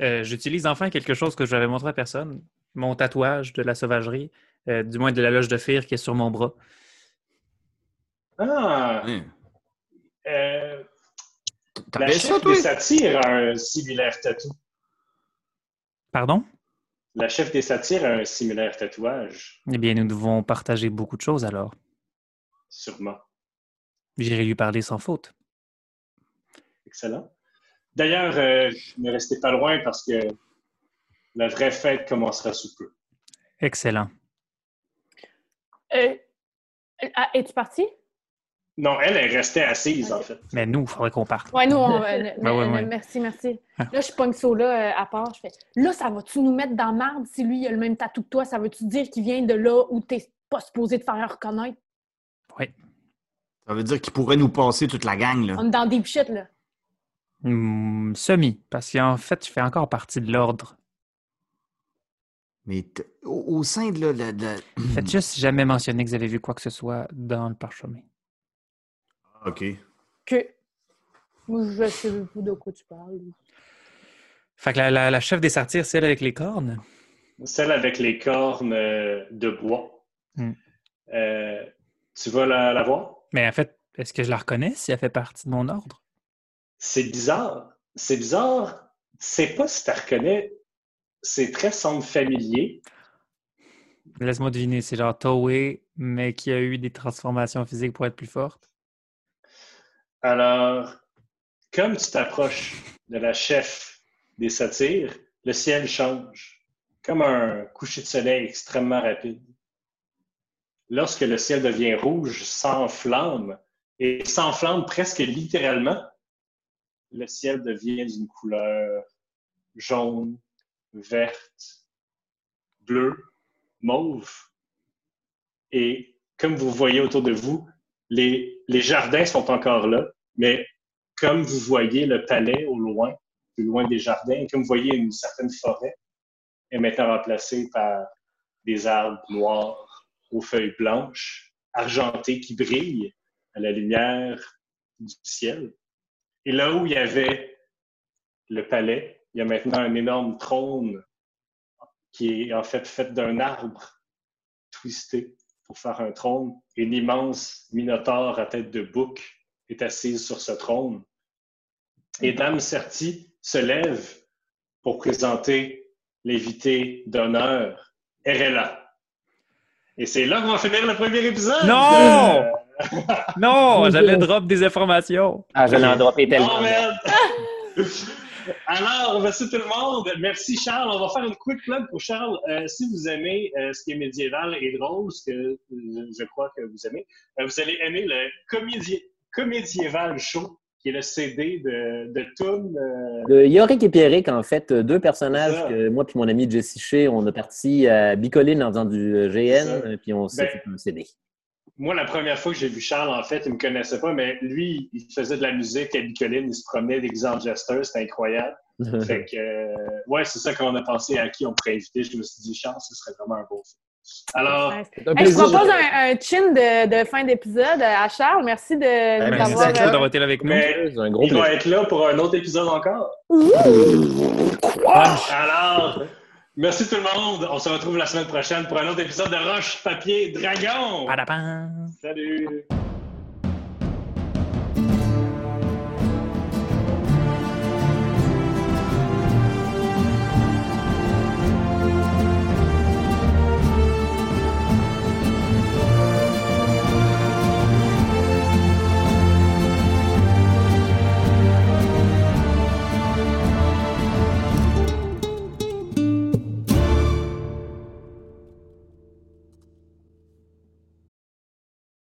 Euh, J'utilise enfin quelque chose que je n'avais montré à personne, mon tatouage de la sauvagerie, euh, du moins de la loge de Fir qui est sur mon bras. Ah! Euh, la ça, chef toi? des satires a un similaire tatou. Pardon? La chef des satires a un similaire tatouage, Eh bien, nous devons partager beaucoup de choses alors. sûrement. J'irai lui parler sans faute. Excellent. D'ailleurs, euh, ne restez pas loin parce que la vraie fête commencera sous peu. Excellent. Euh, ah, Es-tu parti? Non, elle est restée assise, en fait. Mais nous, il faudrait qu'on parte. Ouais, nous, on, euh, Ben ouais, ouais. merci, merci. Ah. Là, je pogne ça là euh, à part. Je fais là, ça va-tu nous mettre dans la merde si lui, il a le même tatou que toi? Ça veut-tu dire qu'il vient de là où t'es pas supposé te faire reconnaître? Ça veut dire qu'il pourrait nous passer toute la gang, là. On est dans des shit, là. Hmm, semi, parce qu'en fait, je fais encore partie de l'ordre. Mais au, au sein de, la- de Faites juste jamais mentionner que vous avez vu quoi que ce soit dans le parchemin. OK. Que. Moi, je sais pas de quoi tu parles. Fait que la, la- la chef des satires, c'est elle avec les cornes? Celle avec les cornes euh, de bois. Hmm. Euh, tu vas la, la voir? Mais en fait, est-ce que je la reconnais si elle fait partie de mon ordre? C'est bizarre. C'est bizarre. C'est pas si tu la reconnais. C'est très semble familier. Laisse-moi deviner, c'est genre Toei, mais qui a eu des transformations physiques pour être plus forte. Alors, comme tu t'approches de la chef des satyres, le ciel change, comme un coucher de soleil extrêmement rapide. Lorsque le ciel devient rouge, s'enflamme, et s'enflamme presque littéralement, le ciel devient d'une couleur jaune, verte, bleue, mauve. Et comme vous voyez autour de vous, les, les jardins sont encore là, mais comme vous voyez le palais au loin, plus loin des jardins, comme vous voyez une certaine forêt, est maintenant remplacée par des arbres noirs aux feuilles blanches, argentées qui brillent à la lumière du ciel. Et là où il y avait le palais, il y a maintenant un énorme trône qui est en fait fait d'un arbre twisté pour faire un trône. Et une immense minotaure à tête de bouc est assise sur ce trône. Et Dame Certi se lève pour présenter l'invité d'honneur, Erella. Et c'est là qu'on va finir le premier épisode. Non! Euh, Non, j'allais drop des informations. Ah, je l'ai en droppé tellement. Oh, merde! Alors, merci tout le monde. Merci Charles. On va faire une quick plug pour Charles. Euh, si vous aimez euh, ce qui est médiéval et drôle, ce que euh, je crois que vous aimez, euh, vous allez aimer le comédie, Comédiéval Show, qui est le CD de, de Toon. euh, De Yorick et Pierrick, en fait, deux personnages que moi puis mon ami Jesse Shea, on a parti à Bicoline en faisant du. GN, puis on s'est Ben, fait un CD. Moi, la première fois que j'ai vu Charles, en fait, il me connaissait pas, mais lui, il faisait de la musique à Bicoline, il se promenait déguisé en jester, c'était incroyable. Fait que, euh, ouais, c'est ça qu'on a pensé à qui on pourrait inviter. Je me suis dit, Charles, ce serait vraiment un beau film. Alors, Nice. Hey, je propose un, un chin de, de fin d'épisode à Charles. Merci de Ben, nous merci avoir. euh, d'avoir été là avec nous. mais C'est un gros il va être là pour un autre épisode encore. Punch. Alors, merci tout le monde. On se retrouve la semaine prochaine pour un autre épisode de Roche, Papier, Dragon. Salut!